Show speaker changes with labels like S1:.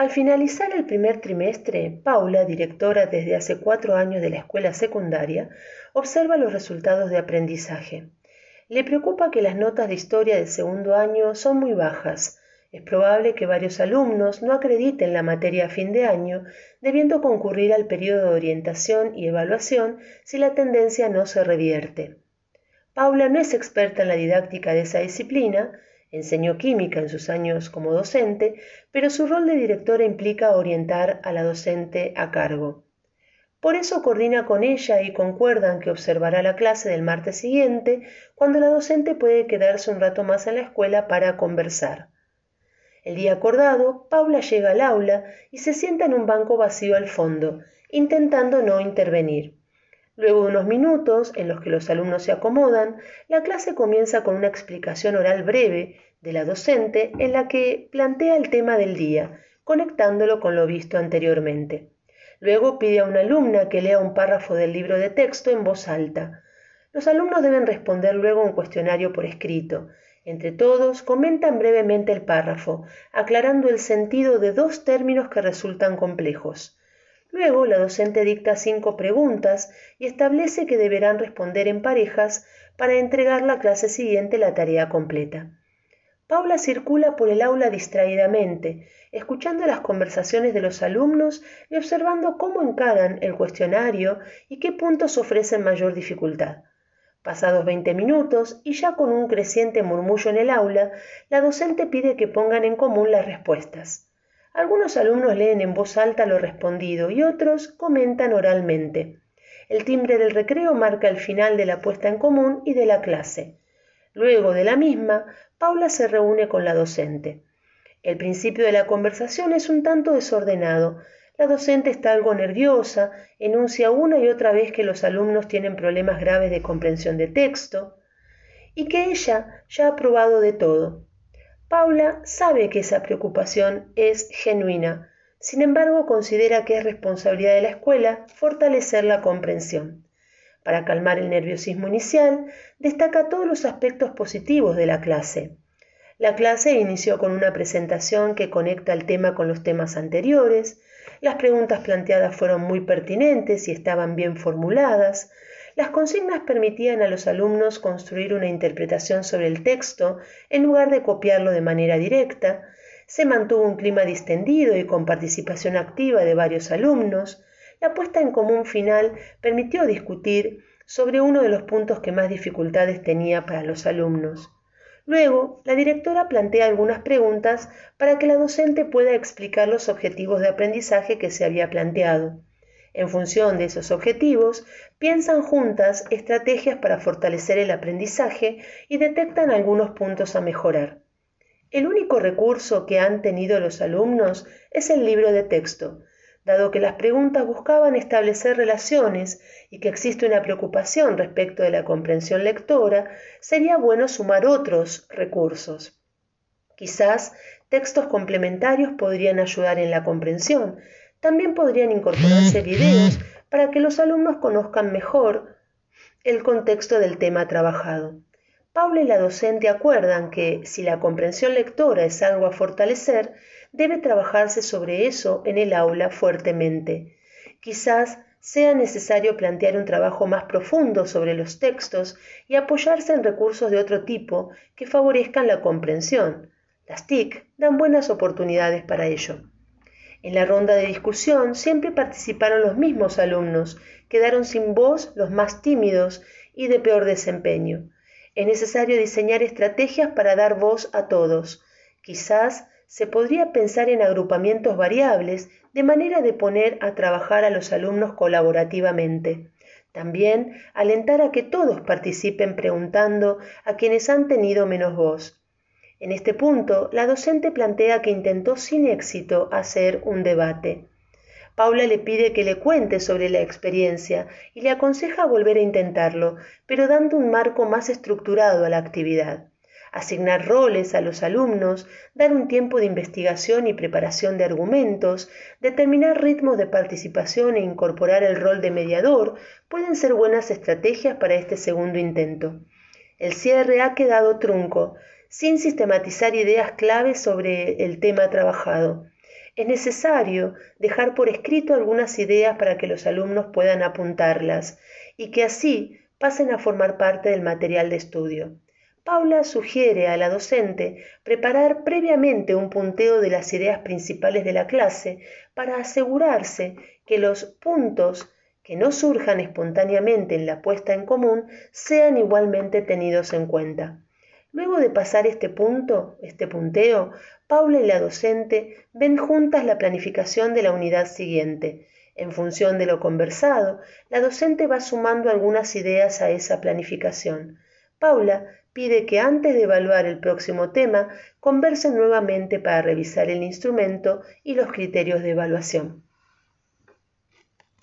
S1: Al finalizar el primer trimestre, Paula, directora desde hace cuatro años de la escuela secundaria, observa los resultados de aprendizaje. Le preocupa que las notas de historia del segundo año son muy bajas. Es probable que varios alumnos no acrediten la materia a fin de año, debiendo concurrir al periodo de orientación y evaluación si la tendencia no se revierte. Paula no es experta en la didáctica de esa disciplina, enseñó química en sus años como docente, pero su rol de directora implica orientar a la docente a cargo. Por eso coordina con ella y concuerdan que observará la clase del martes siguiente, cuando la docente puede quedarse un rato más en la escuela para conversar. El día acordado, Paula llega al aula y se sienta en un banco vacío al fondo, intentando no intervenir. Luego de unos minutos, en los que los alumnos se acomodan, la clase comienza con una explicación oral breve de la docente en la que plantea el tema del día, conectándolo con lo visto anteriormente. Luego pide a una alumna que lea un párrafo del libro de texto en voz alta. Los alumnos deben responder luego un cuestionario por escrito. Entre todos, comentan brevemente el párrafo, aclarando el sentido de dos términos que resultan complejos. Luego, la docente dicta cinco preguntas y establece que deberán responder en parejas para entregar la clase siguiente la tarea completa. Paula circula por el aula distraídamente, escuchando las conversaciones de los alumnos y observando cómo encaran el cuestionario y qué puntos ofrecen mayor dificultad. Pasados veinte minutos y ya con un creciente murmullo en el aula, la docente pide que pongan en común las respuestas. Algunos alumnos leen en voz alta lo respondido y otros comentan oralmente. El timbre del recreo marca el final de la puesta en común y de la clase. Luego de la misma, Paula se reúne con la docente. El principio de la conversación es un tanto desordenado. La docente está algo nerviosa, enuncia una y otra vez que los alumnos tienen problemas graves de comprensión de texto y que ella ya ha probado de todo. Paula sabe que esa preocupación es genuina, sin embargo considera que es responsabilidad de la escuela fortalecer la comprensión. Para calmar el nerviosismo inicial, destaca todos los aspectos positivos de la clase. La clase inició con una presentación que conecta el tema con los temas anteriores, las preguntas planteadas fueron muy pertinentes y estaban bien formuladas, las consignas permitían a los alumnos construir una interpretación sobre el texto en lugar de copiarlo de manera directa, se mantuvo un clima distendido y con participación activa de varios alumnos, la puesta en común final permitió discutir sobre uno de los puntos que más dificultades tenía para los alumnos. Luego, la directora plantea algunas preguntas para que la docente pueda explicar los objetivos de aprendizaje que se había planteado. En función de esos objetivos, piensan juntas estrategias para fortalecer el aprendizaje y detectan algunos puntos a mejorar. El único recurso que han tenido los alumnos es el libro de texto, dado que las preguntas buscaban establecer relaciones y que existe una preocupación respecto de la comprensión lectora, sería bueno sumar otros recursos. Quizás textos complementarios podrían ayudar en la comprensión. También podrían incorporarse videos para que los alumnos conozcan mejor el contexto del tema trabajado. Paula y la docente acuerdan que si la comprensión lectora es algo a fortalecer, debe trabajarse sobre eso en el aula fuertemente. Quizás sea necesario plantear un trabajo más profundo sobre los textos y apoyarse en recursos de otro tipo que favorezcan la comprensión. Las TIC dan buenas oportunidades para ello. En la ronda de discusión siempre participaron los mismos alumnos, quedaron sin voz los más tímidos y de peor desempeño. Es necesario diseñar estrategias para dar voz a todos. Quizás se podría pensar en agrupamientos variables de manera de poner a trabajar a los alumnos colaborativamente. También alentar a que todos participen preguntando a quienes han tenido menos voz. En este punto, la docente plantea que intentó sin éxito hacer un debate. Paula le pide que le cuente sobre la experiencia y le aconseja volver a intentarlo, pero dando un marco más estructurado a la actividad asignar roles a los alumnos, dar un tiempo de investigación y preparación de argumentos, determinar ritmos de participación e incorporar el rol de mediador pueden ser buenas estrategias para este segundo intento. El cierre ha quedado trunco, sin sistematizar ideas claves sobre el tema trabajado. Es necesario dejar por escrito algunas ideas para que los alumnos puedan apuntarlas y que así pasen a formar parte del material de estudio. Paula sugiere a la docente preparar previamente un punteo de las ideas principales de la clase para asegurarse que los puntos que no surjan espontáneamente en la puesta en común sean igualmente tenidos en cuenta. Luego de pasar este punto, este punteo, Paula y la docente ven juntas la planificación de la unidad siguiente. En función de lo conversado, la docente va sumando algunas ideas a esa planificación. Paula pide que antes de evaluar el próximo tema conversen nuevamente para revisar el instrumento y los criterios de evaluación.